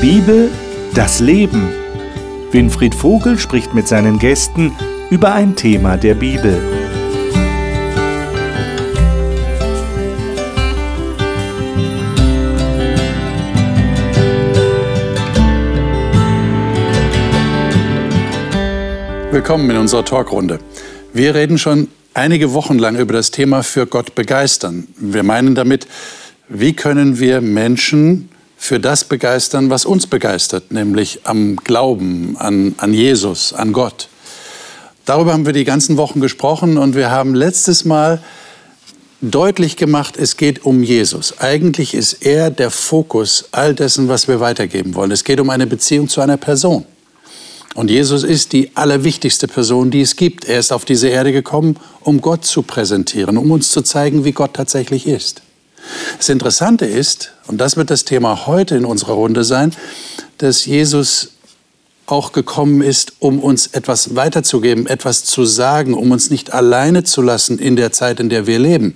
Bibel, das Leben. Winfried Vogel spricht mit seinen Gästen über ein Thema der Bibel. Willkommen in unserer Talkrunde. Wir reden schon einige Wochen lang über das Thema für Gott begeistern. Wir meinen damit, wie können wir Menschen für das begeistern, was uns begeistert, nämlich am Glauben an, an Jesus, an Gott. Darüber haben wir die ganzen Wochen gesprochen und wir haben letztes Mal deutlich gemacht, es geht um Jesus. Eigentlich ist er der Fokus all dessen, was wir weitergeben wollen. Es geht um eine Beziehung zu einer Person. Und Jesus ist die allerwichtigste Person, die es gibt. Er ist auf diese Erde gekommen, um Gott zu präsentieren, um uns zu zeigen, wie Gott tatsächlich ist. Das Interessante ist, und das wird das Thema heute in unserer Runde sein, dass Jesus auch gekommen ist, um uns etwas weiterzugeben, etwas zu sagen, um uns nicht alleine zu lassen in der Zeit, in der wir leben.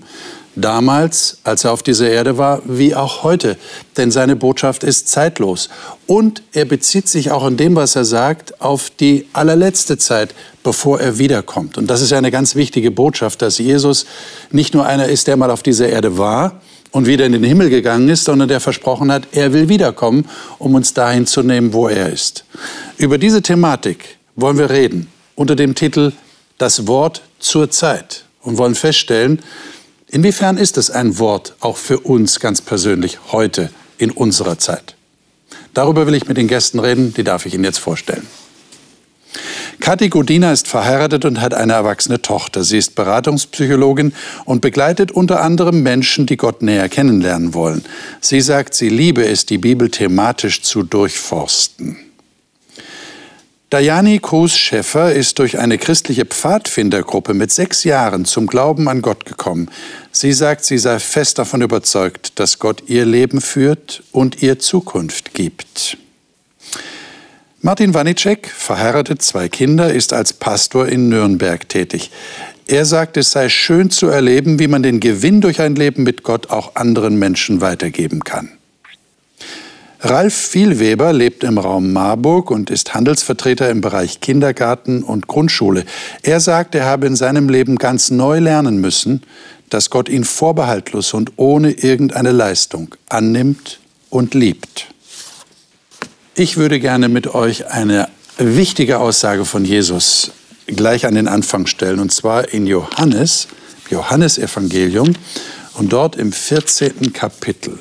Damals, als er auf dieser Erde war, wie auch heute. Denn seine Botschaft ist zeitlos. Und er bezieht sich auch in dem, was er sagt, auf die allerletzte Zeit, bevor er wiederkommt. Und das ist eine ganz wichtige Botschaft, dass Jesus nicht nur einer ist, der mal auf dieser Erde war, und wieder in den Himmel gegangen ist, sondern der versprochen hat, er will wiederkommen, um uns dahin zu nehmen, wo er ist. Über diese Thematik wollen wir reden unter dem Titel Das Wort zur Zeit und wollen feststellen, inwiefern ist es ein Wort auch für uns ganz persönlich heute in unserer Zeit. Darüber will ich mit den Gästen reden, die darf ich Ihnen jetzt vorstellen. Kathi Godina ist verheiratet und hat eine erwachsene Tochter. Sie ist Beratungspsychologin und begleitet unter anderem Menschen, die Gott näher kennenlernen wollen. Sie sagt, sie liebe es, die Bibel thematisch zu durchforsten. Dayani Cruz-Schäffer ist durch eine christliche Pfadfindergruppe mit sechs Jahren zum Glauben an Gott gekommen. Sie sagt, sie sei fest davon überzeugt, dass Gott ihr Leben führt und ihr Zukunft gibt. Martin Wanicek, verheiratet, zwei Kinder, ist als Pastor in Nürnberg tätig. Er sagt, es sei schön zu erleben, wie man den Gewinn durch ein Leben mit Gott auch anderen Menschen weitergeben kann. Ralf Vielweber lebt im Raum Marburg und ist Handelsvertreter im Bereich Kindergarten und Grundschule. Er sagt, er habe in seinem Leben ganz neu lernen müssen, dass Gott ihn vorbehaltlos und ohne irgendeine Leistung annimmt und liebt. Ich würde gerne mit euch eine wichtige Aussage von Jesus gleich an den Anfang stellen, und zwar in Johannes, Johannesevangelium und dort im 14. Kapitel.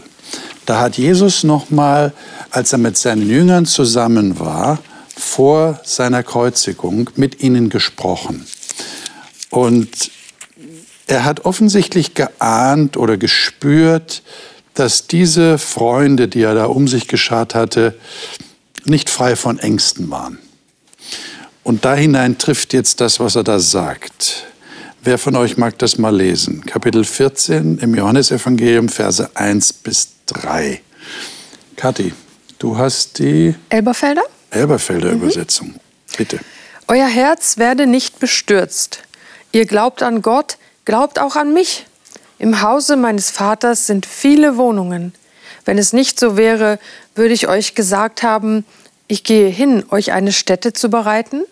Da hat Jesus nochmal, als er mit seinen Jüngern zusammen war, vor seiner Kreuzigung mit ihnen gesprochen. Und er hat offensichtlich geahnt oder gespürt, dass diese Freunde, die er da um sich geschart hatte, nicht frei von Ängsten waren. Und da hinein trifft jetzt das, was er da sagt. Wer von euch mag das mal lesen? Kapitel 14 im Johannesevangelium, Verse 1 bis 3. Kathi, du hast die Elberfelder? Elberfelder mhm. Übersetzung. Bitte. Euer Herz werde nicht bestürzt. Ihr glaubt an Gott, glaubt auch an mich. Im Hause meines Vaters sind viele Wohnungen. Wenn es nicht so wäre, würde ich euch gesagt haben, ich gehe hin, euch eine Stätte zu bereiten.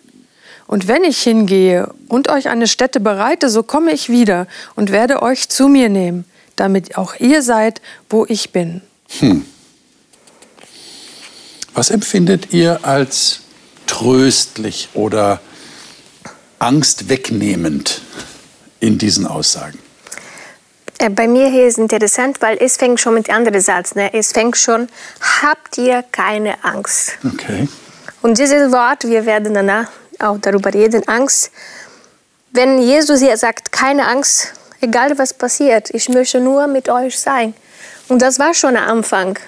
Und wenn ich hingehe und euch eine Stätte bereite, so komme ich wieder und werde euch zu mir nehmen, damit auch ihr seid, wo ich bin. Hm. Was empfindet ihr als tröstlich oder angstwegnehmend in diesen Aussagen? Äh, bei mir hier ist interessant, weil es fängt schon mit dem anderen Satz. Ne? Es fängt schon, habt ihr keine Angst. Okay. Und dieses Wort, wir werden danach auch darüber reden, Angst. Wenn Jesus hier sagt, keine Angst, egal was passiert, ich möchte nur mit euch sein. Und das war schon am Anfang.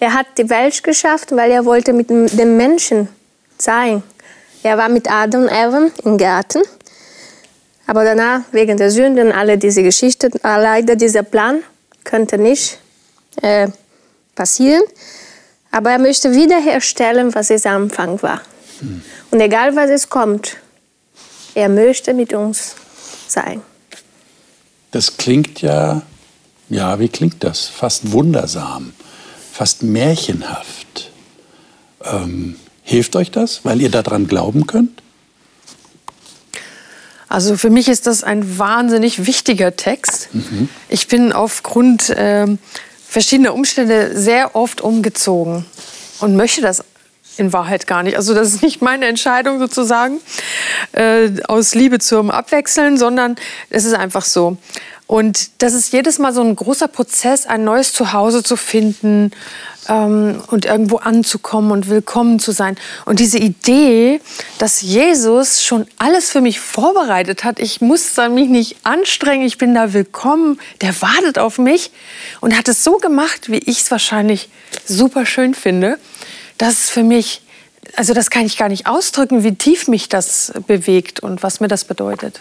Er hat die Welt geschafft, weil er wollte mit den Menschen sein. Er war mit Adam und Eva im Garten aber danach, wegen der Sünden, alle diese Geschichten, leider dieser Plan könnte nicht äh, passieren. Aber er möchte wiederherstellen, was es am Anfang war. Mhm. Und egal, was es kommt, er möchte mit uns sein. Das klingt ja, ja, wie klingt das? Fast wundersam, fast märchenhaft. Ähm, hilft euch das, weil ihr daran glauben könnt? Also für mich ist das ein wahnsinnig wichtiger Text. Mhm. Ich bin aufgrund äh, verschiedener Umstände sehr oft umgezogen und möchte das in Wahrheit gar nicht. Also das ist nicht meine Entscheidung sozusagen äh, aus Liebe zum Abwechseln, sondern es ist einfach so. Und das ist jedes Mal so ein großer Prozess, ein neues Zuhause zu finden ähm, und irgendwo anzukommen und willkommen zu sein. Und diese Idee, dass Jesus schon alles für mich vorbereitet hat, ich muss mich nicht anstrengen, ich bin da willkommen, der wartet auf mich und hat es so gemacht, wie ich es wahrscheinlich super schön finde, dass es für mich, also das kann ich gar nicht ausdrücken, wie tief mich das bewegt und was mir das bedeutet.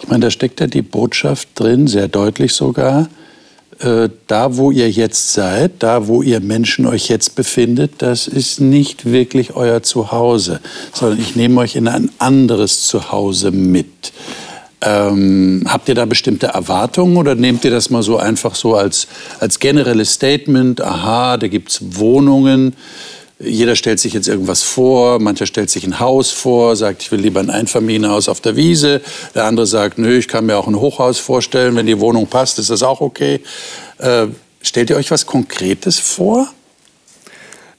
Ich meine, da steckt ja die Botschaft drin, sehr deutlich sogar. Äh, da, wo ihr jetzt seid, da, wo ihr Menschen euch jetzt befindet, das ist nicht wirklich euer Zuhause, sondern ich nehme euch in ein anderes Zuhause mit. Ähm, habt ihr da bestimmte Erwartungen oder nehmt ihr das mal so einfach so als, als generelles Statement? Aha, da gibt es Wohnungen, jeder stellt sich jetzt irgendwas vor, mancher stellt sich ein Haus vor, sagt, ich will lieber ein Einfamilienhaus auf der Wiese. Der andere sagt, nö, ich kann mir auch ein Hochhaus vorstellen, wenn die Wohnung passt, ist das auch okay. Äh, stellt ihr euch was Konkretes vor?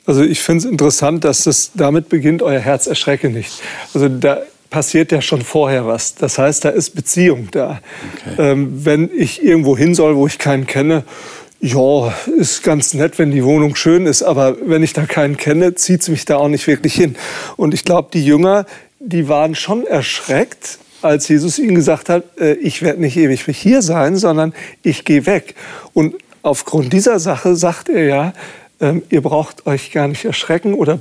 Also ich finde es interessant, dass es damit beginnt, euer Herz erschrecke nicht. Also da passiert ja schon vorher was. Das heißt, da ist Beziehung da. Okay. Ähm, wenn ich irgendwo hin soll, wo ich keinen kenne, ja, ist ganz nett, wenn die Wohnung schön ist, aber wenn ich da keinen kenne, zieht es mich da auch nicht wirklich hin. Und ich glaube, die Jünger, die waren schon erschreckt, als Jesus ihnen gesagt hat, äh, ich werde nicht ewig hier sein, sondern ich gehe weg. Und aufgrund dieser Sache sagt er ja, ähm, ihr braucht euch gar nicht erschrecken oder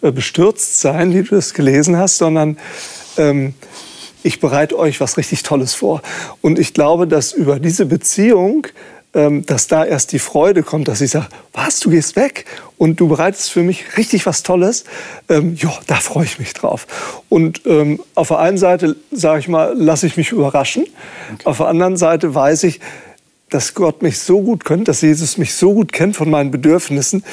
äh, bestürzt sein, wie du das gelesen hast, sondern ähm, ich bereite euch was richtig Tolles vor. Und ich glaube, dass über diese Beziehung dass da erst die Freude kommt, dass ich sage, was, du gehst weg und du bereitest für mich richtig was Tolles. Ähm, ja, da freue ich mich drauf. Und ähm, auf der einen Seite, sage ich mal, lasse ich mich überraschen. Okay. Auf der anderen Seite weiß ich, dass Gott mich so gut kennt, dass Jesus mich so gut kennt von meinen Bedürfnissen,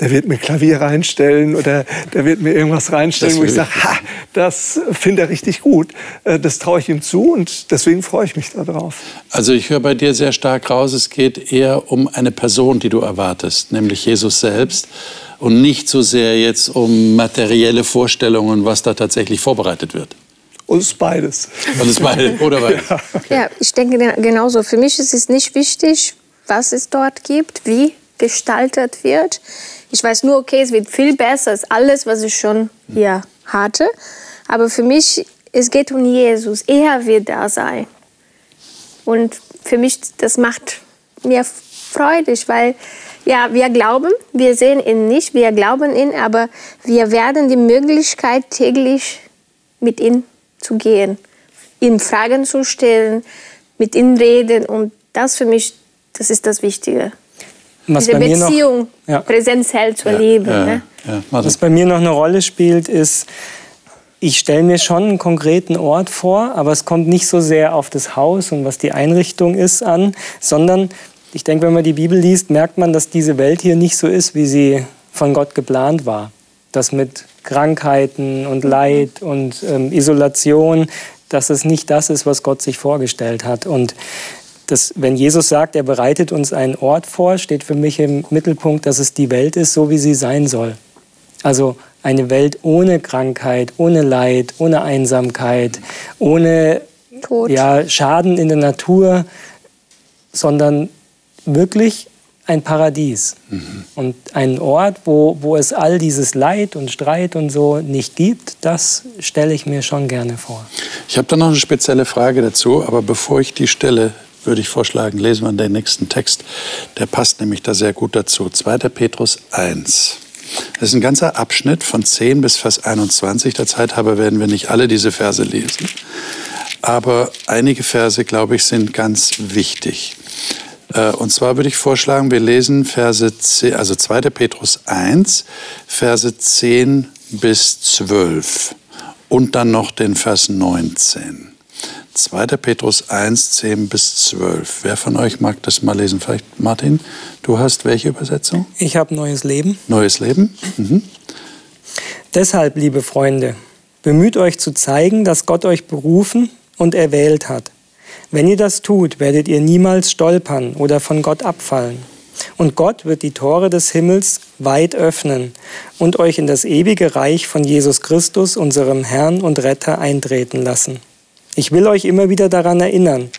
der wird mir Klavier reinstellen oder der wird mir irgendwas reinstellen, wo ich sage, ha, das finde er richtig gut. Äh, das traue ich ihm zu und deswegen freue ich mich darauf. Also ich höre bei dir sehr stark raus, es geht eher um eine Person, die du erwartest, nämlich Jesus selbst und nicht so sehr jetzt um materielle Vorstellungen, was da tatsächlich vorbereitet wird. Und es ist beides. Und es ist beides, oder beides. Ja. Okay. ja, ich denke genauso. Für mich ist es nicht wichtig, was es dort gibt, wie gestaltet wird. Ich weiß nur, okay, es wird viel besser als alles, was ich schon hier hatte. Aber für mich, es geht um Jesus. Er wird da sein. Und für mich, das macht mir freudig, weil ja, wir glauben, wir sehen ihn nicht, wir glauben ihn, aber wir werden die Möglichkeit täglich mit ihm zu gehen, ihm Fragen zu stellen, mit ihm reden und das für mich, das ist das Wichtige. Was diese Beziehung noch, ja. präsentiell zu erleben. Ja, ne? Was bei mir noch eine Rolle spielt, ist, ich stelle mir schon einen konkreten Ort vor, aber es kommt nicht so sehr auf das Haus und was die Einrichtung ist an, sondern ich denke, wenn man die Bibel liest, merkt man, dass diese Welt hier nicht so ist, wie sie von Gott geplant war. Das mit Krankheiten und Leid und ähm, Isolation, dass es nicht das ist, was Gott sich vorgestellt hat. Und dass, wenn Jesus sagt, er bereitet uns einen Ort vor, steht für mich im Mittelpunkt, dass es die Welt ist, so wie sie sein soll. Also eine Welt ohne Krankheit, ohne Leid, ohne Einsamkeit, ohne Ja, Schaden in der Natur, sondern wirklich ein Paradies mhm. und ein Ort, wo, wo es all dieses Leid und Streit und so nicht gibt, das stelle ich mir schon gerne vor. Ich habe da noch eine spezielle Frage dazu, aber bevor ich die stelle, würde ich vorschlagen, lesen wir den nächsten Text. Der passt nämlich da sehr gut dazu. 2. Petrus 1. Das ist ein ganzer Abschnitt von 10 bis Vers 21. Der Zeit halber werden wir nicht alle diese Verse lesen. Aber einige Verse, glaube ich, sind ganz wichtig. Äh, und zwar würde ich vorschlagen, wir lesen Verse 10, also 2. Petrus 1, Verse 10 bis 12 und dann noch den Vers 19. 2. Petrus 1, 10 bis 12. Wer von euch mag das mal lesen? Vielleicht Martin, du hast welche Übersetzung? Ich habe Neues Leben. Neues Leben. Mhm. Deshalb, liebe Freunde, bemüht euch zu zeigen, dass Gott euch berufen und erwählt hat. Wenn ihr das tut, werdet ihr niemals stolpern oder von Gott abfallen. Und Gott wird die Tore des Himmels weit öffnen und euch in das ewige Reich von Jesus Christus, unserem Herrn und Retter, eintreten lassen. Ich will euch immer wieder daran erinnern,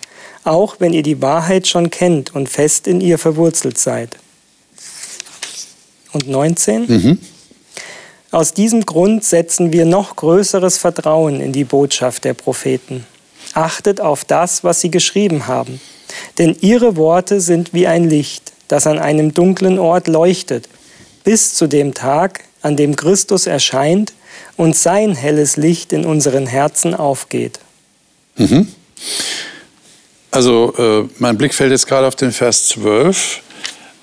auch wenn ihr die Wahrheit schon kennt und fest in ihr verwurzelt seid. Und 19? Mhm. Aus diesem Grund setzen wir noch größeres Vertrauen in die Botschaft der Propheten. Achtet auf das, was sie geschrieben haben, denn ihre Worte sind wie ein Licht, das an einem dunklen Ort leuchtet, bis zu dem Tag, an dem Christus erscheint und sein helles Licht in unseren Herzen aufgeht. Mhm. Also äh, mein Blick fällt jetzt gerade auf den Vers 12.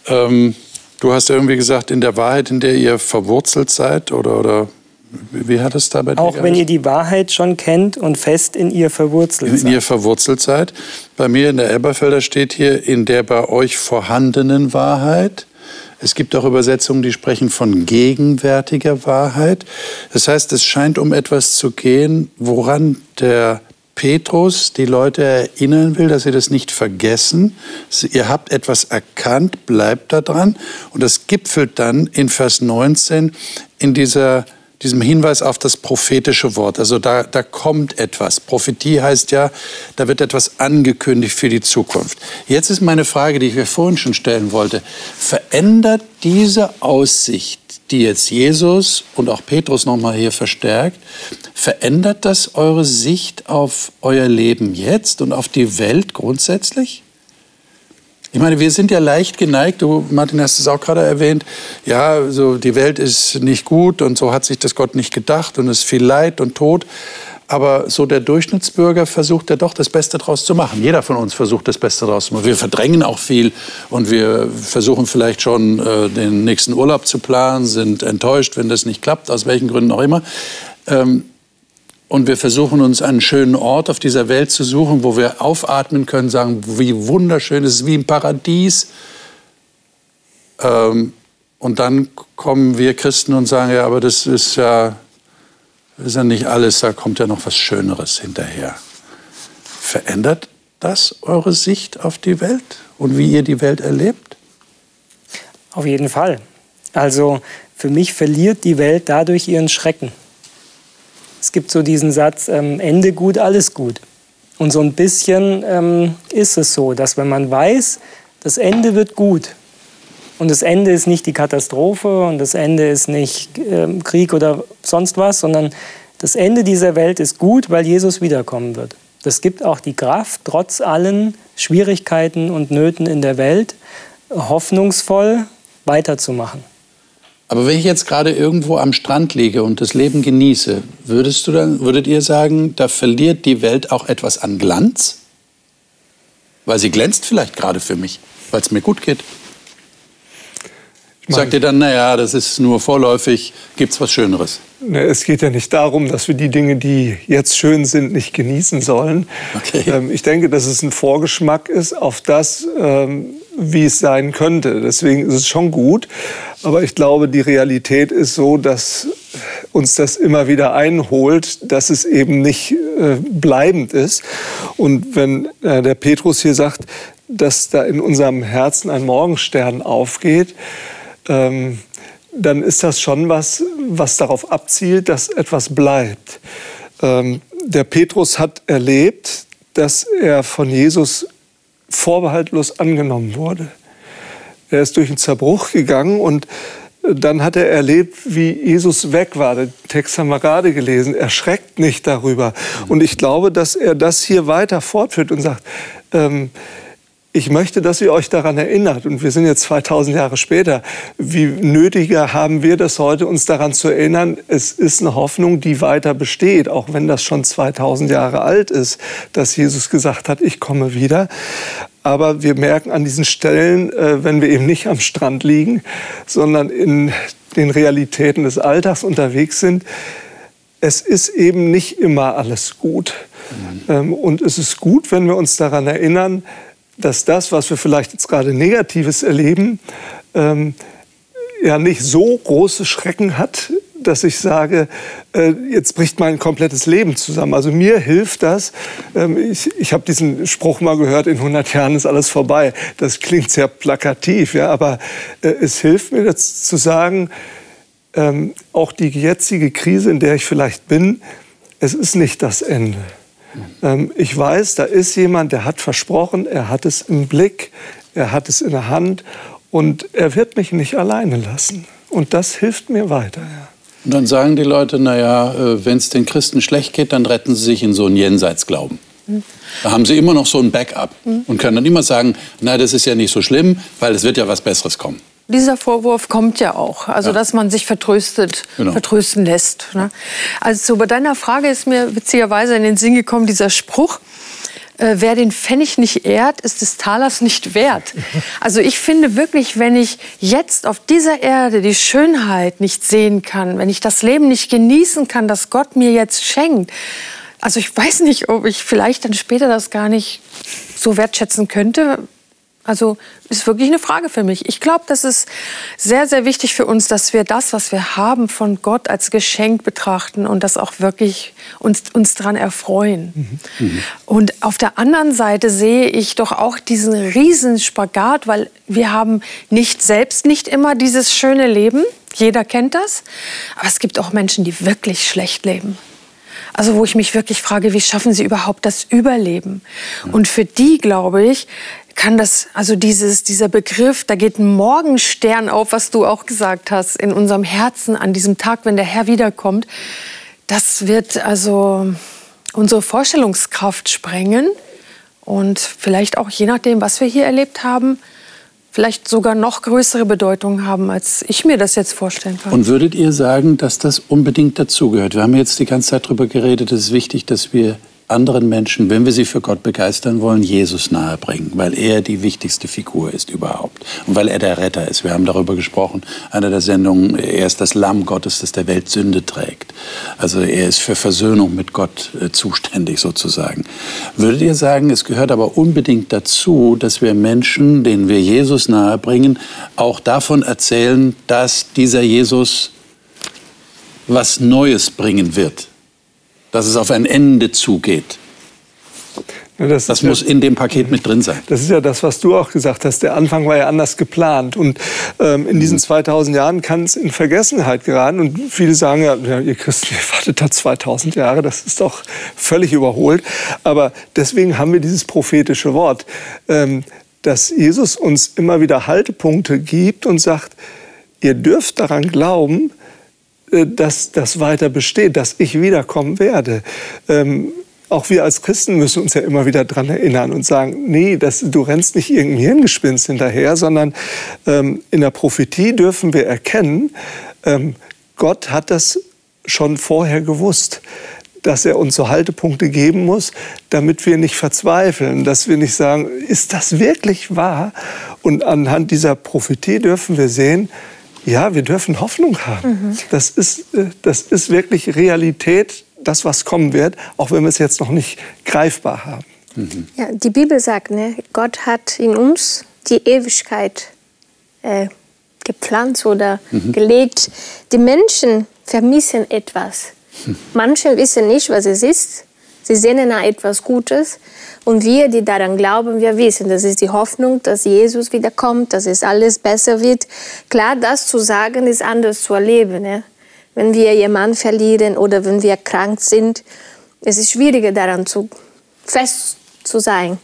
Ähm, du hast irgendwie gesagt, in der Wahrheit, in der ihr verwurzelt seid, oder, oder wie hat es da bei dir Auch wenn ihr die Wahrheit schon kennt und fest in ihr verwurzelt in seid. In ihr verwurzelt seid. Bei mir in der Elberfelder steht hier, in der bei euch vorhandenen Wahrheit. Es gibt auch Übersetzungen, die sprechen von gegenwärtiger Wahrheit. Das heißt, es scheint um etwas zu gehen, woran der Petrus die Leute erinnern will, dass sie das nicht vergessen. Ihr habt etwas erkannt, bleibt da dran. Und das gipfelt dann in Vers 19 in dieser, diesem Hinweis auf das prophetische Wort. Also da, da kommt etwas. Prophetie heißt ja, da wird etwas angekündigt für die Zukunft. Jetzt ist meine Frage, die ich mir vorhin schon stellen wollte. Verändert diese Aussicht die jetzt Jesus und auch Petrus nochmal hier verstärkt, verändert das eure Sicht auf euer Leben jetzt und auf die Welt grundsätzlich? Ich meine, wir sind ja leicht geneigt, du Martin hast es auch gerade erwähnt, ja, so die Welt ist nicht gut und so hat sich das Gott nicht gedacht und es ist viel Leid und Tod. Aber so der Durchschnittsbürger versucht ja doch das Beste daraus zu machen. Jeder von uns versucht das Beste daraus zu machen. Wir verdrängen auch viel und wir versuchen vielleicht schon äh, den nächsten Urlaub zu planen, sind enttäuscht, wenn das nicht klappt, aus welchen Gründen auch immer. Ähm, und wir versuchen uns einen schönen Ort auf dieser Welt zu suchen, wo wir aufatmen können, sagen, wie wunderschön es ist, wie im Paradies. Ähm, und dann kommen wir Christen und sagen, ja, aber das ist ja das ist ja nicht alles, da kommt ja noch was Schöneres hinterher. Verändert das eure Sicht auf die Welt und wie ihr die Welt erlebt? Auf jeden Fall. Also für mich verliert die Welt dadurch ihren Schrecken. Es gibt so diesen Satz, ähm, Ende gut, alles gut. Und so ein bisschen ähm, ist es so, dass wenn man weiß, das Ende wird gut, und das Ende ist nicht die Katastrophe und das Ende ist nicht äh, Krieg oder sonst was, sondern das Ende dieser Welt ist gut, weil Jesus wiederkommen wird. Das gibt auch die Kraft, trotz allen Schwierigkeiten und Nöten in der Welt, hoffnungsvoll weiterzumachen. Aber wenn ich jetzt gerade irgendwo am Strand liege und das Leben genieße, würdest du dann, würdet ihr sagen, da verliert die Welt auch etwas an Glanz? Weil sie glänzt vielleicht gerade für mich, weil es mir gut geht. Sagt ihr dann, naja, das ist nur vorläufig, gibt es was Schöneres? Ne, es geht ja nicht darum, dass wir die Dinge, die jetzt schön sind, nicht genießen sollen. Okay. Ähm, ich denke, dass es ein Vorgeschmack ist auf das, ähm, wie es sein könnte. Deswegen ist es schon gut. Aber ich glaube, die Realität ist so, dass uns das immer wieder einholt, dass es eben nicht äh, bleibend ist. Und wenn äh, der Petrus hier sagt, dass da in unserem Herzen ein Morgenstern aufgeht, ähm, dann ist das schon was, was darauf abzielt, dass etwas bleibt. Ähm, der Petrus hat erlebt, dass er von Jesus vorbehaltlos angenommen wurde. Er ist durch den Zerbruch gegangen und dann hat er erlebt, wie Jesus weg war. Den Text haben wir gerade gelesen. Er schreckt nicht darüber. Und ich glaube, dass er das hier weiter fortführt und sagt, ähm, ich möchte, dass ihr euch daran erinnert, und wir sind jetzt 2000 Jahre später, wie nötiger haben wir das heute, uns daran zu erinnern, es ist eine Hoffnung, die weiter besteht, auch wenn das schon 2000 Jahre alt ist, dass Jesus gesagt hat, ich komme wieder. Aber wir merken an diesen Stellen, äh, wenn wir eben nicht am Strand liegen, sondern in den Realitäten des Alltags unterwegs sind, es ist eben nicht immer alles gut. Mhm. und es ist gut, wenn wir uns daran erinnern, dass das, was wir vielleicht jetzt gerade Negatives erleben, ähm, ja nicht so große Schrecken hat, dass ich sage, äh, jetzt bricht mein komplettes Leben zusammen. Also mir hilft das. Ähm, ich ich habe diesen Spruch mal gehört, in 100 Jahren ist alles vorbei. Das klingt sehr plakativ, ja, aber äh, es hilft mir jetzt zu sagen, ähm, auch die jetzige Krise, in der ich vielleicht bin, es ist nicht das Ende. Ähm, ich weiß, da ist jemand, der hat versprochen, er hat es im Blick, er hat es in der Hand und er wird mich nicht alleine lassen. Und das hilft mir weiter. Ja. Und dann sagen die Leute, naja, äh, wenn es den Christen schlecht geht, dann retten sie sich in so einen Jenseitsglauben. Da haben sie immer noch so ein Backup und können dann immer sagen, na, das ist ja nicht so schlimm, weil es wird ja was Besseres kommen. Dieser Vorwurf kommt ja auch, also ja. dass man sich vertröstet, genau. vertrösten lässt. Ne? Also bei deiner Frage ist mir witzigerweise in den Sinn gekommen dieser Spruch, äh, wer den Pfennig nicht ehrt, ist des Talers nicht wert. Also ich finde wirklich, wenn ich jetzt auf dieser Erde die Schönheit nicht sehen kann, wenn ich das Leben nicht genießen kann, das Gott mir jetzt schenkt, also ich weiß nicht, ob ich vielleicht dann später das gar nicht so wertschätzen könnte, also ist wirklich eine Frage für mich. Ich glaube, das ist sehr, sehr wichtig für uns, dass wir das, was wir haben, von Gott als Geschenk betrachten und das auch wirklich uns, uns daran erfreuen. Mhm. Mhm. Und auf der anderen Seite sehe ich doch auch diesen riesen Spagat, weil wir haben nicht selbst nicht immer dieses schöne Leben. Jeder kennt das. Aber es gibt auch Menschen, die wirklich schlecht leben. Also wo ich mich wirklich frage, wie schaffen sie überhaupt das Überleben? Und für die, glaube ich, kann das, also dieses, dieser Begriff, da geht ein Morgenstern auf, was du auch gesagt hast, in unserem Herzen an diesem Tag, wenn der Herr wiederkommt. Das wird also unsere Vorstellungskraft sprengen und vielleicht auch je nachdem, was wir hier erlebt haben, vielleicht sogar noch größere Bedeutung haben, als ich mir das jetzt vorstellen kann. Und würdet ihr sagen, dass das unbedingt dazugehört? Wir haben jetzt die ganze Zeit darüber geredet, es ist wichtig, dass wir anderen Menschen, wenn wir sie für Gott begeistern wollen, Jesus nahebringen, weil er die wichtigste Figur ist überhaupt und weil er der Retter ist. Wir haben darüber gesprochen, einer der Sendungen, er ist das Lamm Gottes, das der Welt Sünde trägt. Also er ist für Versöhnung mit Gott äh, zuständig sozusagen. Würdet ihr sagen, es gehört aber unbedingt dazu, dass wir Menschen, denen wir Jesus nahebringen, auch davon erzählen, dass dieser Jesus was Neues bringen wird, dass es auf ein Ende zugeht. Das, das muss ja, in dem Paket mit drin sein. Das ist ja das, was du auch gesagt hast. Der Anfang war ja anders geplant. Und ähm, in diesen 2000 mhm. Jahren kann es in Vergessenheit geraten. Und viele sagen ja, ja ihr Christen, ihr wartet da 2000 Jahre. Das ist doch völlig überholt. Aber deswegen haben wir dieses prophetische Wort, ähm, dass Jesus uns immer wieder Haltepunkte gibt und sagt, ihr dürft daran glauben, dass das weiter besteht, dass ich wiederkommen werde. Ähm, auch wir als Christen müssen uns ja immer wieder daran erinnern und sagen, nee, das, du rennst nicht irgendein Hirngespinst hinterher, sondern ähm, in der Prophetie dürfen wir erkennen, ähm, Gott hat das schon vorher gewusst dass er uns so Haltepunkte geben muss, damit wir nicht verzweifeln, dass wir nicht sagen, ist das wirklich wahr? Und anhand dieser Prophetie dürfen wir sehen, ja, wir dürfen Hoffnung haben. Mhm. Das, ist, äh, das ist wirklich Realität, das, was kommen wird, auch wenn wir es jetzt noch nicht greifbar haben. Mhm. Ja, die Bibel sagt, ne, Gott hat in uns die Ewigkeit äh, gepflanzt oder mhm. gelegt. Die Menschen vermissen etwas. Hm. Manche wissen nicht, was es ist. Sie sehnen nach etwas Gutes. Und wir, die daran glauben, wir wissen, das ist die Hoffnung, dass Jesus wiederkommt, dass es alles besser wird. Klar, das zu sagen, ist anders zu erleben. Ne? Wenn wir jemanden verlieren oder wenn wir krank sind, es ist schwieriger daran zu, fest zu sein.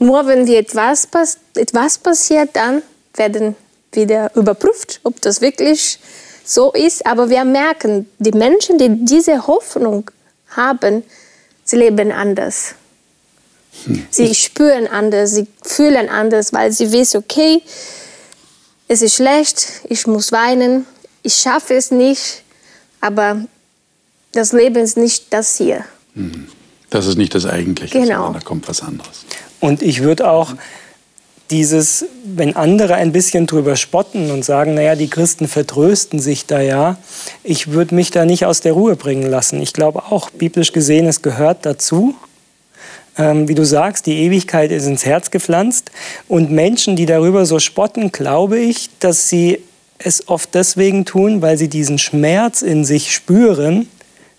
Nur wenn wir etwas, etwas passiert, dann werden wieder überprüft, ob das wirklich so ist. Aber wir merken, die Menschen, die diese Hoffnung haben, sie leben anders. Sie spüren anders, sie fühlen anders, weil sie wissen, okay, es ist schlecht, ich muss weinen, ich schaffe es nicht, aber das Leben ist nicht das hier. Mhm. Das ist nicht das Eigentliche, genau. sondern da kommt was anderes. Und ich würde auch dieses, wenn andere ein bisschen drüber spotten und sagen, naja, die Christen vertrösten sich da ja, ich würde mich da nicht aus der Ruhe bringen lassen. Ich glaube auch, biblisch gesehen, es gehört dazu, ähm, wie du sagst, die Ewigkeit ist ins Herz gepflanzt. Und Menschen, die darüber so spotten, glaube ich, dass sie es oft deswegen tun, weil sie diesen Schmerz in sich spüren,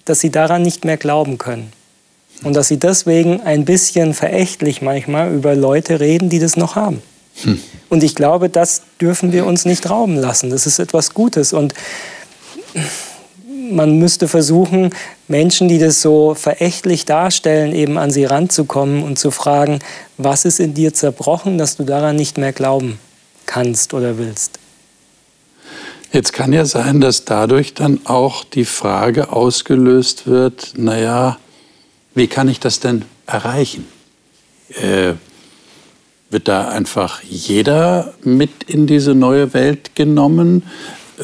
dass sie daran nicht mehr glauben können. Und dass sie deswegen ein bisschen verächtlich manchmal über Leute reden, die das noch haben. Hm. Und ich glaube, das dürfen wir uns nicht rauben lassen. Das ist etwas Gutes. Und man müsste versuchen, Menschen, die das so verächtlich darstellen, eben an sie ranzukommen und zu fragen, was ist in dir zerbrochen, dass du daran nicht mehr glauben kannst oder willst. Jetzt kann ja sein, dass dadurch dann auch die Frage ausgelöst wird, naja, wie kann ich das denn erreichen? Äh, wird da einfach jeder mit in diese neue Welt genommen?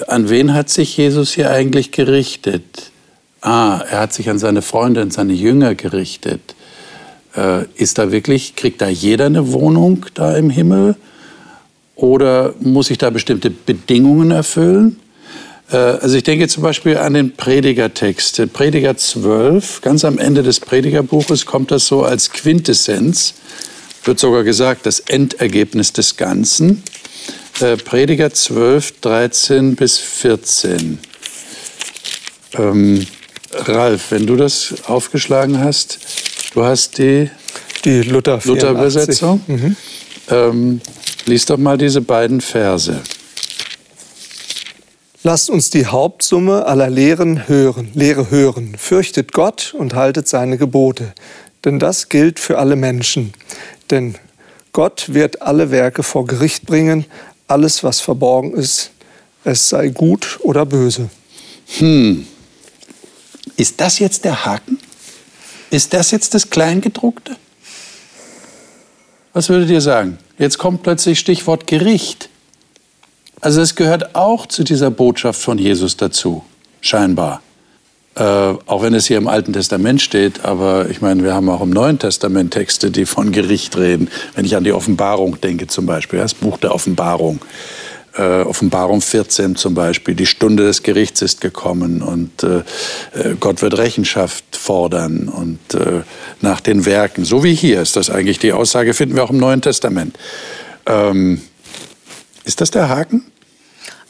An wen hat sich Jesus hier eigentlich gerichtet? Ah, er hat sich an seine Freunde und seine Jünger gerichtet. Äh, ist da wirklich, kriegt da jeder eine Wohnung da im Himmel? Oder muss ich da bestimmte Bedingungen erfüllen? Äh, also ich denke zum Beispiel an den Predigertext. Prediger 12, ganz am Ende des Predigerbuches kommt das so als Quintessenz, wird sogar gesagt, das Endergebnis des Ganzen. Äh, Prediger 12, 13 bis 14. Ähm, Ralf, wenn du das aufgeschlagen hast, du hast die, die Luther-Übersetzung. Luther mhm. ähm, lies doch mal diese beiden Verse. Lasst uns die Hauptsumme aller Lehren hören, Lehre hören. Fürchtet Gott und haltet seine Gebote, denn das gilt für alle Menschen. Denn Gott wird alle Werke vor Gericht bringen, alles, was verborgen ist, es sei gut oder böse. Hm. Ist das jetzt der Haken? Ist das jetzt das Kleingedruckte? Was würdet ihr sagen? Jetzt kommt plötzlich Stichwort Gericht. Also es gehört auch zu dieser Botschaft von Jesus dazu, scheinbar. Äh, auch wenn es hier im Alten Testament steht, aber ich meine, wir haben auch im Neuen Testament Texte, die von Gericht reden. Wenn ich an die Offenbarung denke zum Beispiel, das Buch der Offenbarung. Äh, Offenbarung 14 zum Beispiel, die Stunde des Gerichts ist gekommen und äh, äh, Gott wird Rechenschaft fordern und äh, nach den Werken. So wie hier ist das eigentlich die Aussage, finden wir auch im Neuen Testament. Ähm, ist das der Haken?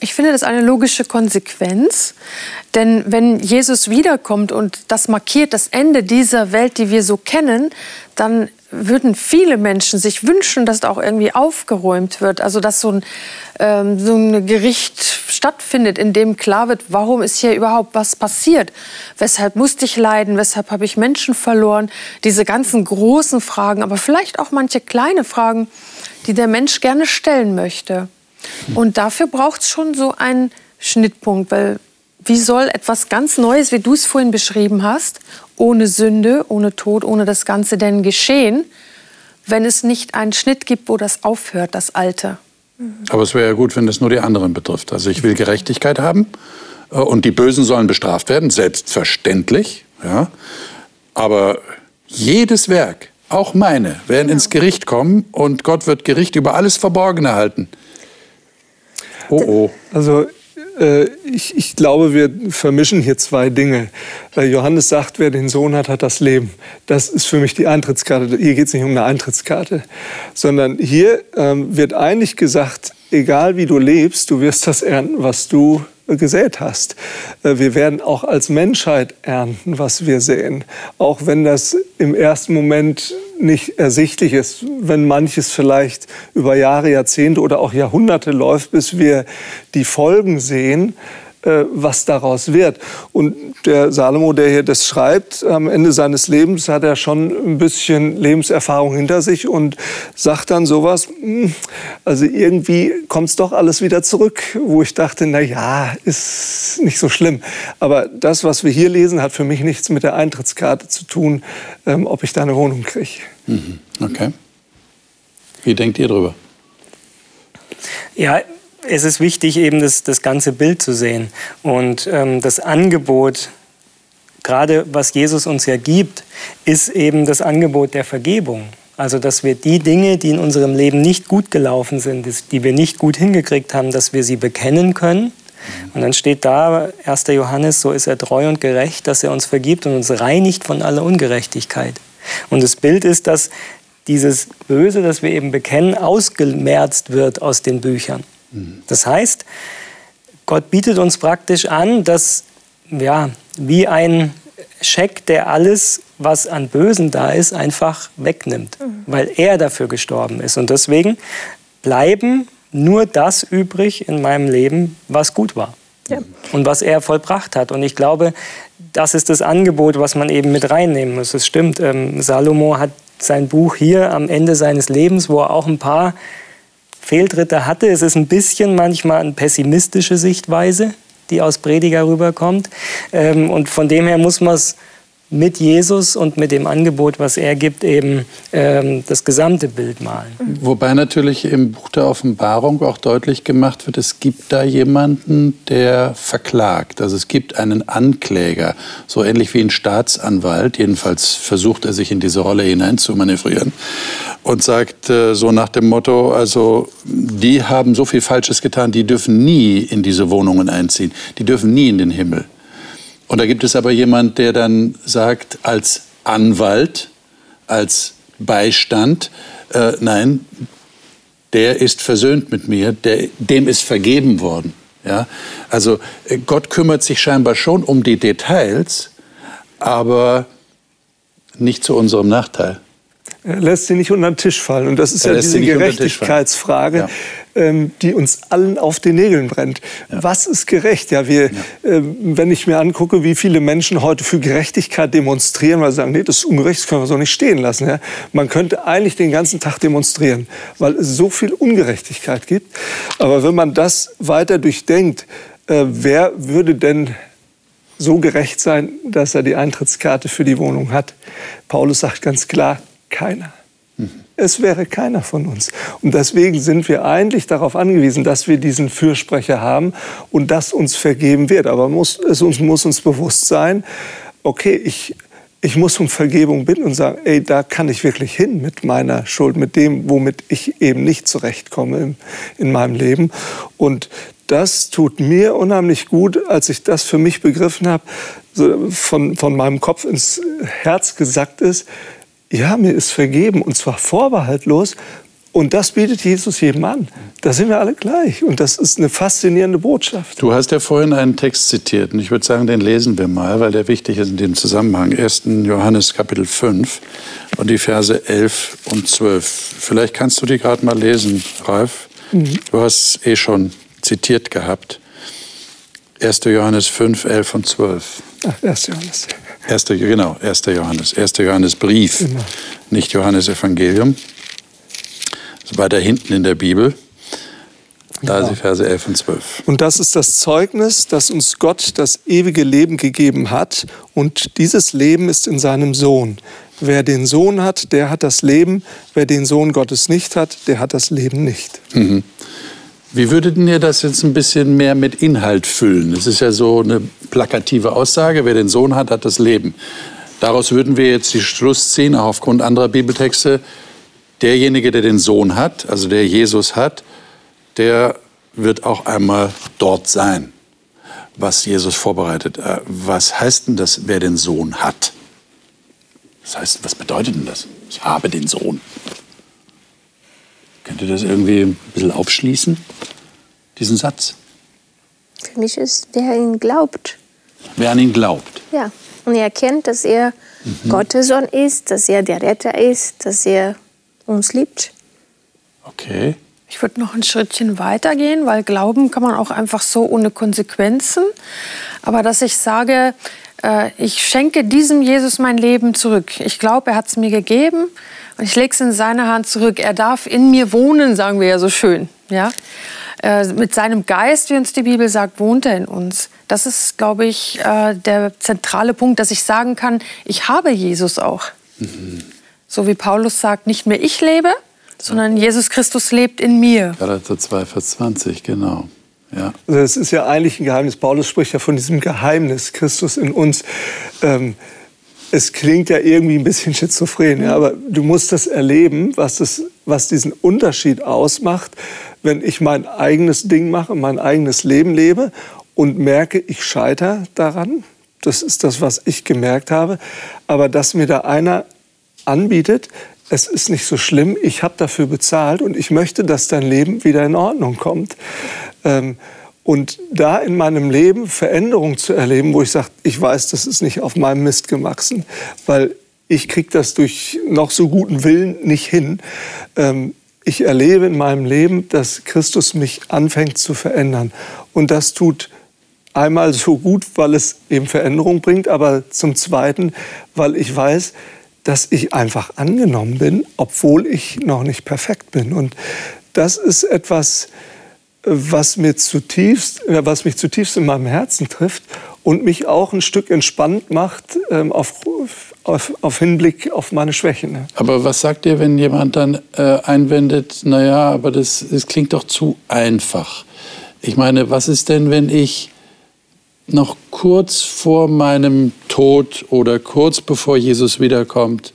Ich finde das eine logische Konsequenz, denn wenn Jesus wiederkommt und das markiert das Ende dieser Welt, die wir so kennen, dann würden viele Menschen sich wünschen, dass da auch irgendwie aufgeräumt wird, also dass so ein, ähm, so ein Gericht stattfindet, in dem klar wird, warum ist hier überhaupt was passiert, weshalb musste ich leiden, weshalb habe ich Menschen verloren, diese ganzen großen Fragen, aber vielleicht auch manche kleine Fragen, die der Mensch gerne stellen möchte. Und dafür braucht es schon so einen Schnittpunkt, weil wie soll etwas ganz Neues, wie du es vorhin beschrieben hast, ohne Sünde, ohne Tod, ohne das Ganze denn geschehen, wenn es nicht einen Schnitt gibt, wo das aufhört, das Alte? Aber es wäre ja gut, wenn es nur die anderen betrifft. Also ich will Gerechtigkeit haben äh, und die Bösen sollen bestraft werden, selbstverständlich. Ja. Aber jedes Werk, auch meine, werden ins Gericht kommen und Gott wird Gericht über alles Verborgene halten. Oh oh. Also äh, ich, ich, glaube, wir vermischen hier zwei Dinge. Johannes sagt, wer den Sohn hat, hat das Leben. Das ist für mich die Eintrittskarte. Hier geht es nicht um eine Eintrittskarte, sondern hier ähm, wird eigentlich gesagt, egal wie du lebst, du wirst das ernten, was du gesät hast. Äh, wir werden auch als Menschheit ernten, was wir sehen. Auch wenn das im ersten Moment nicht ersichtlich ist, wenn manches vielleicht über Jahre, Jahrzehnte oder auch Jahrhunderte läuft, bis wir die Folgen sehen. Äh, was daraus wird. Und der Salomo, der hier das schreibt, am Ende seines Lebens hat er schon ein bisschen Lebenserfahrung hinter sich und sagt dann sowas, hm, also irgendwie kommt es doch alles wieder zurück, wo ich dachte, na ja, ist nicht so schlimm. Aber das, was wir hier lesen, hat für mich nichts mit der Eintrittskarte zu tun, ähm, ob ich da eine Wohnung kriege. Mhm. Okay. Wie denkt ihr darüber? Ja, es ist wichtig, eben das, das ganze Bild zu sehen. Und ähm, das Angebot, gerade was Jesus uns ja gibt, ist eben das Angebot der Vergebung. Also, dass wir die Dinge, die in unserem Leben nicht gut gelaufen sind, die wir nicht gut hingekriegt haben, dass wir sie bekennen können. Und dann steht da, 1. Johannes, so ist er treu und gerecht, dass er uns vergibt und uns reinigt von aller Ungerechtigkeit. Und das Bild ist, dass dieses Böse, das wir eben bekennen, ausgemerzt wird aus den Büchern. Das heißt, Gott bietet uns praktisch an, dass ja, wie ein Scheck, der alles, was an Bösen da ist, einfach wegnimmt, mhm. weil er dafür gestorben ist. Und deswegen bleiben nur das übrig in meinem Leben, was gut war. Ja. Und was er vollbracht hat. Und ich glaube, das ist das Angebot, was man eben mit reinnehmen muss. Es stimmt, ähm, Salomo hat sein Buch hier am Ende seines Lebens, wo er auch ein paar Fehltritte hatte. Es ist ein bisschen manchmal eine pessimistische Sichtweise, die aus Prediger rüberkommt. Ähm, und von dem her muss man es mit Jesus und mit dem Angebot, was er gibt, eben ähm, das gesamte Bild malen. Wobei natürlich im Buch der Offenbarung auch deutlich gemacht wird, es gibt da jemanden, der verklagt. Also es gibt einen Ankläger, so ähnlich wie ein Staatsanwalt. Jedenfalls versucht er sich in diese Rolle hineinzumanövrieren und sagt äh, so nach dem Motto, also die haben so viel Falsches getan, die dürfen nie in diese Wohnungen einziehen, die dürfen nie in den Himmel. Und da gibt es aber jemand, der dann sagt, als Anwalt, als Beistand, äh, nein, der ist versöhnt mit mir, der, dem ist vergeben worden. Ja? Also äh, Gott kümmert sich scheinbar schon um die Details, aber nicht zu unserem Nachteil. Er lässt sie nicht unter den Tisch fallen. Und das ist er ja diese Gerechtigkeitsfrage, ja. ähm, die uns allen auf den Nägeln brennt. Ja. Was ist gerecht? Ja, wir, äh, wenn ich mir angucke, wie viele Menschen heute für Gerechtigkeit demonstrieren, weil sie sagen, nee, das ist ungerecht, das können wir so nicht stehen lassen. Ja? Man könnte eigentlich den ganzen Tag demonstrieren, weil es so viel Ungerechtigkeit gibt. Aber wenn man das weiter durchdenkt, äh, wer würde denn so gerecht sein, dass er die Eintrittskarte für die Wohnung hat? Paulus sagt ganz klar, keiner. Es wäre keiner von uns. Und deswegen sind wir eigentlich darauf angewiesen, dass wir diesen Fürsprecher haben und dass uns vergeben wird. Aber muss, es uns, muss uns bewusst sein, okay, ich, ich muss um Vergebung bitten und sagen, ey, da kann ich wirklich hin mit meiner Schuld, mit dem, womit ich eben nicht zurechtkomme in, in meinem Leben. Und das tut mir unheimlich gut, als ich das für mich begriffen habe, so von, von meinem Kopf ins Herz gesackt ist, ja, mir ist vergeben und zwar vorbehaltlos. Und das bietet Jesus jedem an. Da sind wir alle gleich. Und das ist eine faszinierende Botschaft. Du hast ja vorhin einen Text zitiert. Und ich würde sagen, den lesen wir mal, weil der wichtig ist in dem Zusammenhang. 1. Johannes Kapitel 5 und die Verse 11 und 12. Vielleicht kannst du die gerade mal lesen, Ralf. Mhm. Du hast es eh schon zitiert gehabt. 1. Johannes 5, 11 und 12. Ach, 1. Johannes. Erster, genau, 1. Johannes. 1. Johannes Brief, genau. nicht Johannes Evangelium. Das ist weiter hinten in der Bibel. Da ja. sind Verse 11 und 12. Und das ist das Zeugnis, dass uns Gott das ewige Leben gegeben hat. Und dieses Leben ist in seinem Sohn. Wer den Sohn hat, der hat das Leben. Wer den Sohn Gottes nicht hat, der hat das Leben nicht. Mhm. Wie würdet ihr das jetzt ein bisschen mehr mit Inhalt füllen? Es ist ja so eine plakative Aussage, wer den Sohn hat, hat das Leben. Daraus würden wir jetzt die Schluss ziehen, auch aufgrund anderer Bibeltexte, derjenige, der den Sohn hat, also der Jesus hat, der wird auch einmal dort sein, was Jesus vorbereitet. Äh, was heißt denn das, wer den Sohn hat? Das heißt, was bedeutet denn das? Ich habe den Sohn. Könnt ihr das irgendwie ein bisschen aufschließen, diesen Satz? Für mich ist, wer ihn glaubt. Wer an ihn glaubt. Ja, und er erkennt, dass er mhm. Gottes Sohn ist, dass er der Retter ist, dass er uns liebt. Okay. Ich würde noch ein Schrittchen weiter gehen, weil Glauben kann man auch einfach so ohne Konsequenzen. Aber dass ich sage, äh, ich schenke diesem Jesus mein Leben zurück. Ich glaube, er hat es mir gegeben und ich lege es in seine Hand zurück. Er darf in mir wohnen, sagen wir ja so schön. Ja? Äh, mit seinem Geist, wie uns die Bibel sagt, wohnt er in uns. Das ist, glaube ich, äh, der zentrale Punkt, dass ich sagen kann, ich habe Jesus auch. Mhm. So wie Paulus sagt, nicht mehr ich lebe, sondern Jesus Christus lebt in mir. Galater 2, Vers 20, genau. Ja. Also das ist ja eigentlich ein Geheimnis. Paulus spricht ja von diesem Geheimnis, Christus in uns. Ähm, es klingt ja irgendwie ein bisschen schizophren, ja, aber du musst das erleben, was, das, was diesen Unterschied ausmacht, wenn ich mein eigenes Ding mache, mein eigenes Leben lebe und merke, ich scheitere daran. Das ist das, was ich gemerkt habe. Aber dass mir da einer anbietet, es ist nicht so schlimm, ich habe dafür bezahlt und ich möchte, dass dein Leben wieder in Ordnung kommt. Ähm, und da in meinem Leben Veränderung zu erleben, wo ich sage, ich weiß, das ist nicht auf meinem Mist gewachsen, weil ich kriege das durch noch so guten Willen nicht hin. Ähm, ich erlebe in meinem Leben, dass Christus mich anfängt zu verändern. Und das tut einmal so gut, weil es eben Veränderung bringt, aber zum Zweiten, weil ich weiß, dass ich einfach angenommen bin, obwohl ich noch nicht perfekt bin. Und das ist etwas, was, mir zutiefst, äh, was mich zutiefst in meinem Herzen trifft und mich auch ein Stück entspannt macht ähm, auf, auf, auf, Hinblick auf meine Schwächen. Aber was sagt ihr, wenn jemand dann äh, einwendet, naja, aber das, das klingt doch zu einfach. Ich meine, was ist denn, wenn ich noch kurz vor meinem Tod oder kurz bevor Jesus wiederkommt,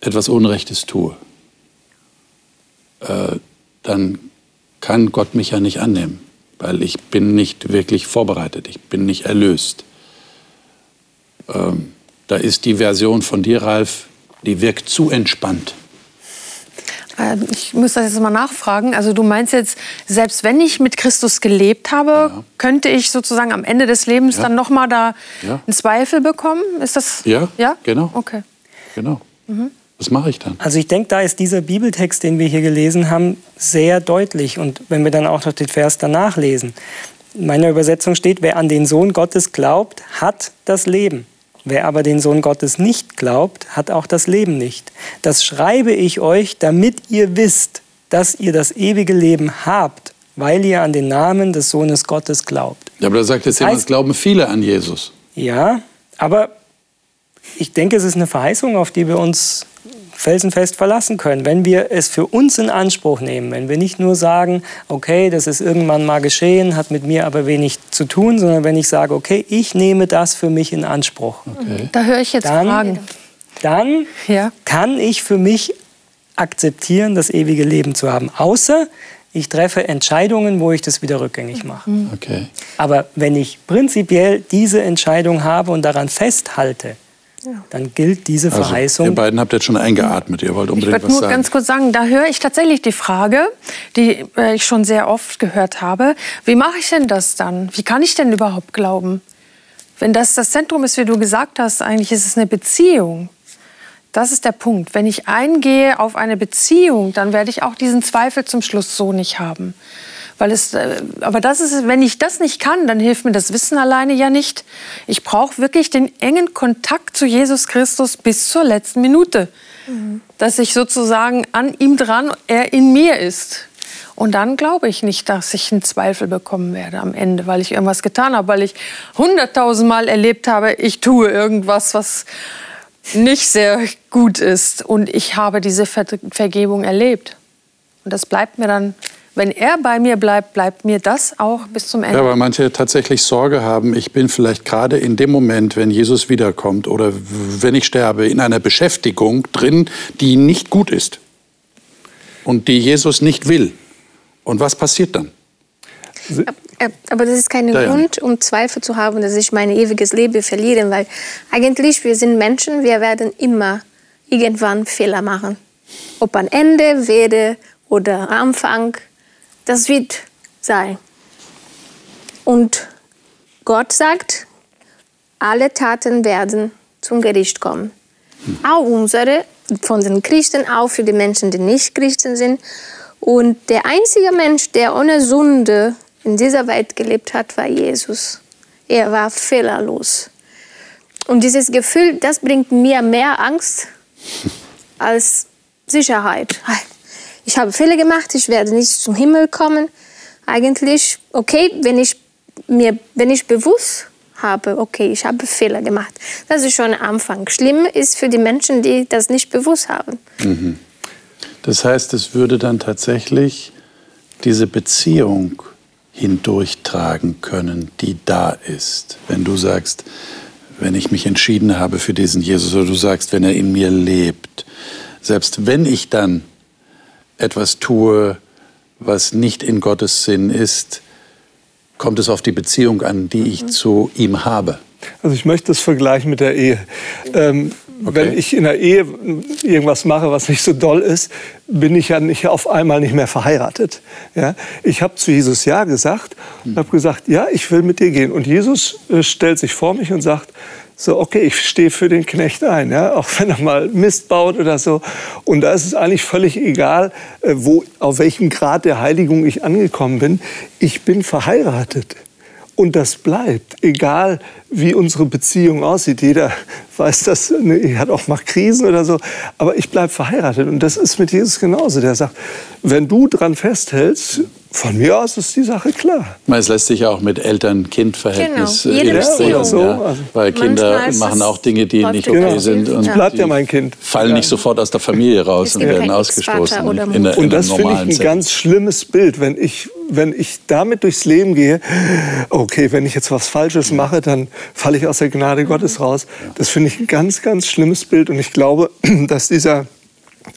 etwas Unrechtes tue, äh, dann kann Gott mich ja nicht annehmen, weil ich bin nicht wirklich vorbereitet, ich bin nicht erlöst. Ähm, da ist die Version von dir, Ralf, die wirkt zu entspannt. Ähm, ich muss das jetzt mal nachfragen. Also du meinst jetzt, selbst wenn ich mit Christus gelebt habe, ja. könnte ich sozusagen am Ende des Lebens ja. dann noch mal da ja. einen Zweifel bekommen? Ist das? Ja. Ja. Genau. Okay. Genau. Mhm. Was mache ich dann? Also ich denke, da ist dieser Bibeltext, den wir hier gelesen haben, sehr deutlich. Und wenn wir dann auch noch den Vers danach lesen, in meiner Übersetzung steht, wer an den Sohn Gottes glaubt, hat das Leben. Wer aber den Sohn Gottes nicht glaubt, hat auch das Leben nicht. Das schreibe ich euch, damit ihr wisst, dass ihr das ewige Leben habt, weil ihr an den Namen des Sohnes Gottes glaubt. Ja, aber da sagt jetzt jemand, es glauben viele an Jesus. Ja, aber ich denke, es ist eine Verheißung, auf die wir uns felsenfest verlassen können. Wenn wir es für uns in Anspruch nehmen, wenn wir nicht nur sagen, okay, das ist irgendwann mal geschehen, hat mit mir aber wenig zu tun, sondern wenn ich sage, okay, ich nehme das für mich in Anspruch. Okay. Da höre ich jetzt dann, Fragen. Dann ja. kann ich für mich akzeptieren, das ewige Leben zu haben. Außer ich treffe Entscheidungen, wo ich das wieder rückgängig mache. Mhm. Okay. Aber wenn ich prinzipiell diese Entscheidung habe und daran festhalte, dann gilt diese also, Verheißung. Ihr beiden habt jetzt schon eingeatmet, ihr wollt unbedingt ich was sagen. Ich würde nur ganz kurz sagen, da höre ich tatsächlich die Frage, die äh, ich schon sehr oft gehört habe. Wie mache ich denn das dann? Wie kann ich denn überhaupt glauben? Wenn das das Zentrum ist, wie du gesagt hast, eigentlich ist es eine Beziehung. Das ist der Punkt. Wenn ich eingehe auf eine Beziehung, dann werde ich auch diesen Zweifel zum Schluss so nicht haben. Weil es, äh, aber das ist, wenn ich das nicht kann, dann hilft mir das Wissen alleine ja nicht. Ich brauche wirklich den engen Kontakt zu Jesus Christus bis zur letzten Minute. Mhm. Dass ich sozusagen an ihm dran, er in mir ist. Und dann glaube ich nicht, dass ich einen Zweifel bekommen werde am Ende, weil ich irgendwas getan habe, weil ich hunderttausendmal erlebt habe, ich tue irgendwas, was nicht sehr gut ist. Und ich habe diese Ver Vergebung erlebt. Und das bleibt mir dann wenn er bei mir bleibt, bleibt mir das auch bis zum Ende. Ja, weil manche tatsächlich Sorge haben, ich bin vielleicht gerade in dem Moment, wenn Jesus wiederkommt oder wenn ich sterbe, in einer Beschäftigung drin, die nicht gut ist und die Jesus nicht will. Und was passiert dann? Aber das ist kein ja, Grund, um Zweifel zu haben, dass ich mein ewiges Leben verliere, weil eigentlich wir sind Menschen, wir werden immer irgendwann Fehler machen. Ob am Ende, Wede oder Anfang, das wird sein. Und Gott sagt, alle Taten werden zum Gericht kommen. Auch unsere, von den Christen, auch für die Menschen, die nicht Christen sind. Und der einzige Mensch, der ohne Sünde in dieser Welt gelebt hat, war Jesus. Er war fehlerlos. Und dieses Gefühl, das bringt mir mehr Angst als Sicherheit ich habe Fehler gemacht, ich werde nicht zum Himmel kommen. Eigentlich, okay, wenn ich mir, wenn ich bewusst habe, okay, ich habe Fehler gemacht. Das ist schon am Anfang. Schlimm ist für die Menschen, die das nicht bewusst haben. Mhm. Das heißt, es würde dann tatsächlich diese Beziehung hindurchtragen können, die da ist. Wenn du sagst, wenn ich mich entschieden habe für diesen Jesus, oder du sagst, wenn er in mir lebt, selbst wenn ich dann etwas tue, was nicht in Gottes Sinn ist, kommt es auf die Beziehung an, die ich zu ihm habe. Also ich möchte das vergleichen mit der Ehe. Ähm, wenn ich in der Ehe irgendwas mache, was nicht so doll ist, bin ich ja nicht auf einmal nicht mehr verheiratet. Ja? Ich habe zu Jesus Ja gesagt und habe gesagt, ja, ich will mit dir gehen. Und Jesus äh, stellt sich vor mich und sagt, so, okay, ich stehe für den Knecht ein, ja? auch wenn er mal Mist baut oder so. Und da ist es eigentlich völlig egal, äh, wo, auf welchem Grad der Heiligung ich angekommen bin. Ich bin verheiratet. Und das bleibt, egal wie unsere Beziehung aussieht. Jeder weiß das, ne, hat auch mal Krisen oder so. Aber ich bleibe verheiratet. Und das ist mit Jesus genauso. Der sagt, wenn du dran festhältst, von mir aus ist die Sache klar. Es lässt sich auch mit Eltern-Kind-Verhältnis Genau. äh, illustrieren. Beziehung. So, ja. Weil Kinder Manchmal machen auch Dinge, die nicht okay gut. sind. Und Ja. Bleibt ja mein Kind. Fallen Ja. nicht sofort aus der Familie raus und werden ausgestoßen. In, der, in Und das finde ich ein Setting. ganz schlimmes Bild, wenn ich, wenn ich damit durchs Leben gehe. Okay, wenn ich jetzt was Falsches mache, dann falle ich aus der Gnade Gottes raus. Das finde ich ein ganz, ganz schlimmes Bild. Und ich glaube, dass dieser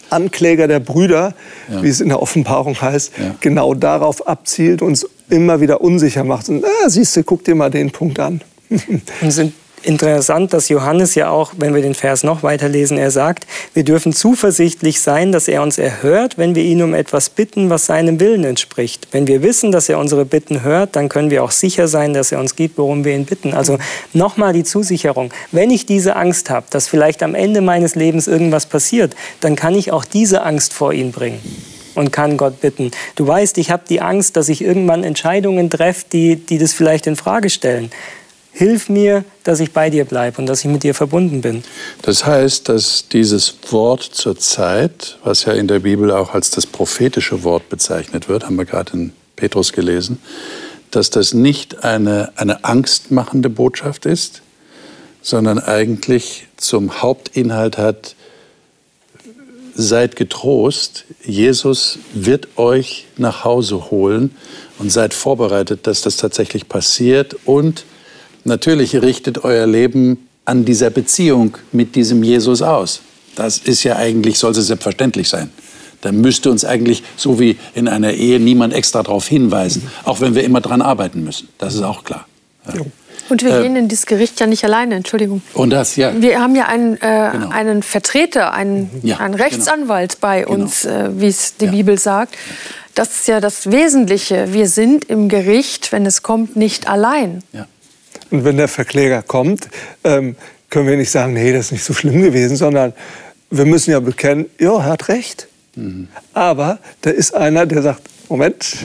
Ankläger der Brüder, wie es in der Offenbarung heißt, Ja. genau darauf abzielt, uns immer wieder unsicher macht. Und ah, siehst du, guck dir mal den Punkt an. Und ist interessant, dass Johannes ja auch, wenn wir den Vers noch weiterlesen, er sagt, wir dürfen zuversichtlich sein, dass er uns erhört, wenn wir ihn um etwas bitten, was seinem Willen entspricht. Wenn wir wissen, dass er unsere Bitten hört, dann können wir auch sicher sein, dass er uns gibt, worum wir ihn bitten. Also nochmal die Zusicherung. Wenn ich diese Angst habe, dass vielleicht am Ende meines Lebens irgendwas passiert, dann kann ich auch diese Angst vor ihn bringen und kann Gott bitten. Du weißt, ich habe die Angst, dass ich irgendwann Entscheidungen treffe, die, die das vielleicht in Frage stellen. Hilf mir, dass ich bei dir bleibe und dass ich mit dir verbunden bin. Das heißt, dass dieses Wort zur Zeit, was ja in der Bibel auch als das prophetische Wort bezeichnet wird, haben wir gerade in Petrus gelesen, dass das nicht eine, eine angstmachende Botschaft ist, sondern eigentlich zum Hauptinhalt hat, seid getrost, Jesus wird euch nach Hause holen und seid vorbereitet, dass das tatsächlich passiert und natürlich richtet euer Leben an dieser Beziehung mit diesem Jesus aus. Das ist ja eigentlich, sollte selbstverständlich sein. Da müsste uns eigentlich, so wie in einer Ehe, niemand extra darauf hinweisen, auch wenn wir immer dran arbeiten müssen. Das ist auch klar. Ja. Und wir Äh, gehen in dieses Gericht ja nicht alleine, Entschuldigung. Und das, ja. Wir haben ja einen, äh, Genau. einen Vertreter, einen, Ja, einen Rechtsanwalt bei Genau. uns, äh, wie es die Ja. Bibel sagt. Das ist ja das Wesentliche. Wir sind im Gericht, wenn es kommt, nicht allein. ja. Und wenn der Verkläger kommt, ähm, können wir nicht sagen, nee, das ist nicht so schlimm gewesen, sondern wir müssen ja bekennen, ja, er hat recht. Aber da ist einer, der sagt, Moment,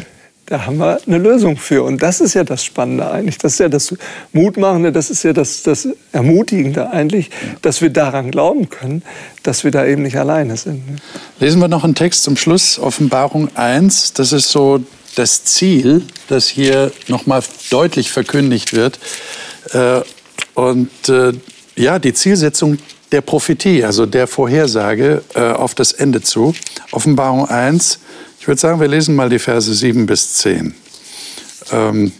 da haben wir eine Lösung für. Und das ist ja das Spannende eigentlich. Das ist ja das Mutmachende, das ist ja das, das Ermutigende eigentlich, dass wir daran glauben können, dass wir da eben nicht alleine sind. ne? Lesen wir noch einen Text zum Schluss, Offenbarung 1. Das ist so das Ziel, das hier nochmal deutlich verkündigt wird. Äh, Und äh, ja, die Zielsetzung der Prophetie, also der Vorhersage äh, auf das Ende zu. Offenbarung 1. Ich würde sagen, wir lesen mal die Verse 7 bis 10. Ähm,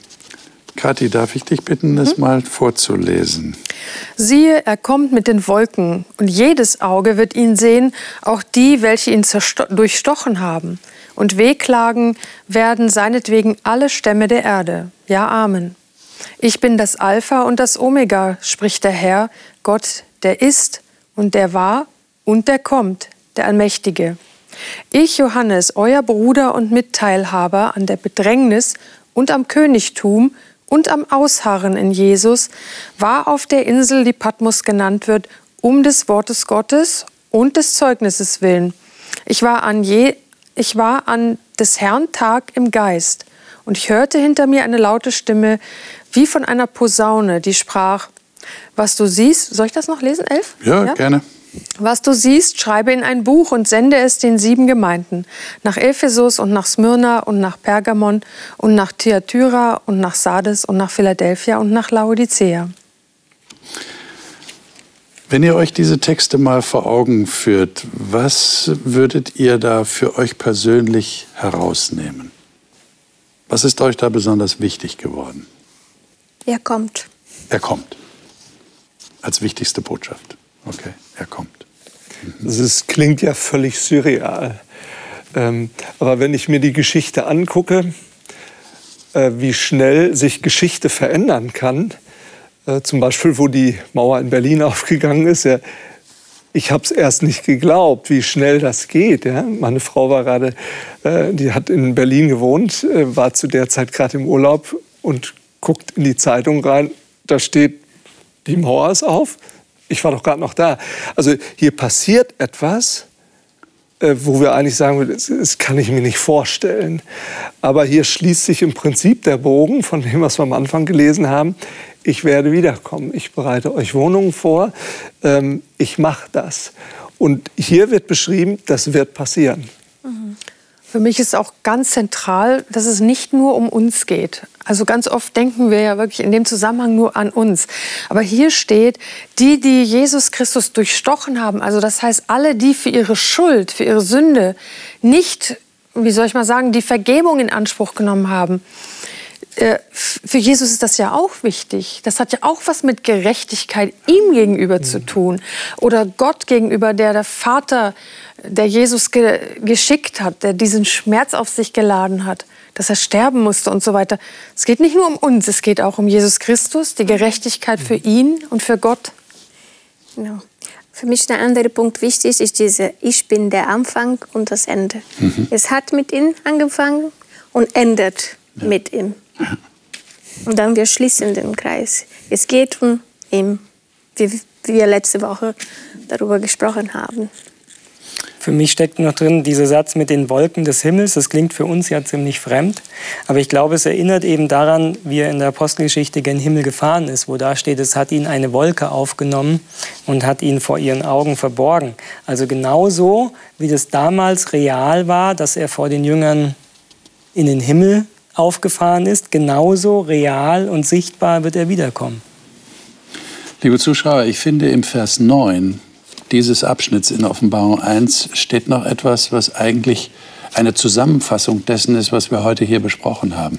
Kathi, darf ich dich bitten, das mal vorzulesen? Siehe, er kommt mit den Wolken, und jedes Auge wird ihn sehen, auch die, welche ihn durchstochen haben. Und wehklagen werden seinetwegen alle Stämme der Erde. Ja, Amen. Ich bin das Alpha und das Omega, spricht der Herr, Gott, der ist und der war und der kommt, der Allmächtige. Ich, Johannes, euer Bruder und Mitteilhaber an der Bedrängnis und am Königtum und am Ausharren in Jesus, war auf der Insel, die Patmos genannt wird, um des Wortes Gottes und des Zeugnisses willen. Ich war an, je, ich war an des Herrn Tag im Geist und ich hörte hinter mir eine laute Stimme, wie von einer Posaune, die sprach, was du siehst, soll ich das noch lesen, elf? Ja, gerne. Was du siehst, schreibe in ein Buch und sende es den sieben Gemeinden, nach Ephesus und nach Smyrna und nach Pergamon und nach Thyatira und nach Sardes und nach Philadelphia und nach Laodicea. Wenn ihr euch diese Texte mal vor Augen führt, was würdet ihr da für euch persönlich herausnehmen? Was ist euch da besonders wichtig geworden? Er kommt. Er kommt. Als wichtigste Botschaft. Okay, er kommt. Es klingt ja völlig surreal. Ähm, aber wenn ich mir die Geschichte angucke, äh, wie schnell sich Geschichte verändern kann, äh, zum Beispiel wo die Mauer in Berlin aufgegangen ist, ja, ich habe es erst nicht geglaubt, wie schnell das geht. Ja? Meine Frau war gerade, äh, die hat in Berlin gewohnt, äh, war zu der Zeit gerade im Urlaub und guckt in die Zeitung rein. Da steht, die Mauer ist auf. Ich war doch gerade noch da. Also hier passiert etwas, äh, wo wir eigentlich sagen, das, das kann ich mir nicht vorstellen. Aber hier schließt sich im Prinzip der Bogen von dem, was wir am Anfang gelesen haben ich werde wiederkommen, ich bereite euch Wohnungen vor, ähm, ich mache das. Und hier wird beschrieben, das wird passieren. Für mich ist auch ganz zentral, dass es nicht nur um uns geht. Also ganz oft denken wir ja wirklich in dem Zusammenhang nur an uns. Aber hier steht, die, die Jesus Christus durchstochen haben, also das heißt alle, die für ihre Schuld, für ihre Sünde nicht, wie soll ich mal sagen, die Vergebung in Anspruch genommen haben, äh, für Jesus ist das ja auch wichtig. Das hat ja auch was mit Gerechtigkeit ihm gegenüber zu tun. Oder Gott gegenüber, der der Vater, der Jesus ge geschickt hat, der diesen Schmerz auf sich geladen hat, dass er sterben musste und so weiter. Es geht nicht nur um uns, es geht auch um Jesus Christus, die Gerechtigkeit für ihn und für Gott. Genau. Für mich der andere Punkt wichtig ist diese Ich bin der Anfang und das Ende. Mhm. Es hat mit ihm angefangen und endet ja. mit ihm. Und dann wir schließen den Kreis. Es geht um ihn, wie wir letzte Woche darüber gesprochen haben. Für mich steckt noch drin dieser Satz mit den Wolken des Himmels. Das klingt für uns ja ziemlich fremd. Aber ich glaube, es erinnert eben daran, wie er in der Apostelgeschichte gen Himmel gefahren ist, wo da steht, es hat ihn eine Wolke aufgenommen und hat ihn vor ihren Augen verborgen. Also genauso, wie das damals real war, dass er vor den Jüngern in den Himmel aufgefahren ist, genauso real und sichtbar wird er wiederkommen. Liebe Zuschauer, ich finde im Vers 9 dieses Abschnitts in Offenbarung 1 steht noch etwas, was eigentlich eine Zusammenfassung dessen ist, was wir heute hier besprochen haben.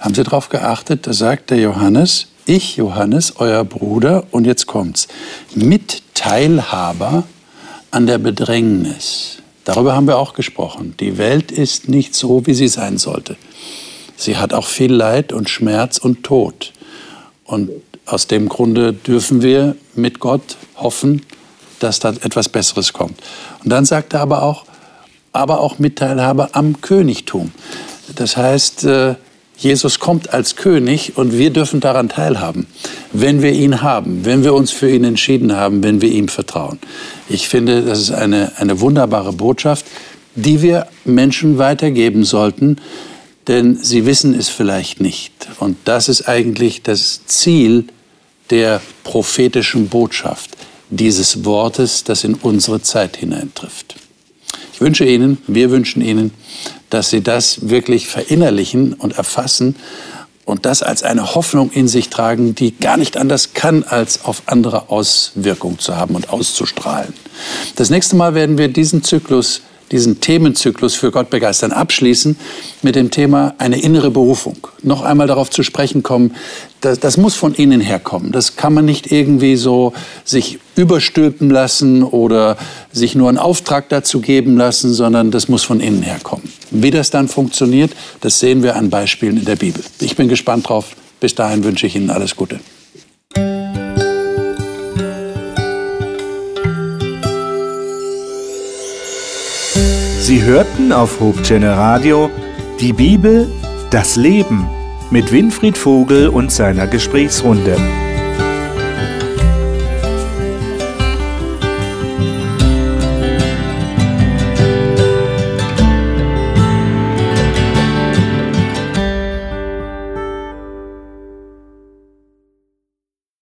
Haben Sie darauf geachtet? Da sagt der Johannes, ich, Johannes, euer Bruder, und jetzt kommt's, Mitteilhaber an der Bedrängnis. Darüber haben wir auch gesprochen. Die Welt ist nicht so, wie sie sein sollte. Sie hat auch viel Leid und Schmerz und Tod. Und aus dem Grunde dürfen wir mit Gott hoffen, dass da etwas Besseres kommt. Und dann sagt er aber auch, aber auch Mitteilhabe am Königtum. Das heißt, äh, Jesus kommt als König und wir dürfen daran teilhaben, wenn wir ihn haben, wenn wir uns für ihn entschieden haben, wenn wir ihm vertrauen. Ich finde, das ist eine, eine wunderbare Botschaft, die wir Menschen weitergeben sollten, denn sie wissen es vielleicht nicht. Und das ist eigentlich das Ziel der prophetischen Botschaft, dieses Wortes, das in unsere Zeit hineintrifft. Ich wünsche Ihnen, wir wünschen Ihnen, dass Sie das wirklich verinnerlichen und erfassen und das als eine Hoffnung in sich tragen, die gar nicht anders kann, als auf andere Auswirkungen zu haben und auszustrahlen. Das nächste Mal werden wir diesen Zyklus diesen Themenzyklus für Gott begeistern abschließen mit dem Thema eine innere Berufung. Noch einmal darauf zu sprechen kommen, das, das muss von innen herkommen. Das kann man nicht irgendwie so sich überstülpen lassen oder sich nur einen Auftrag dazu geben lassen, sondern das muss von innen herkommen. Wie das dann funktioniert, das sehen wir an Beispielen in der Bibel. Ich bin gespannt drauf. Bis dahin wünsche ich Ihnen alles Gute. Sie hörten auf Hope Channel Radio die Bibel, das Leben mit Winfried Vogel und seiner Gesprächsrunde.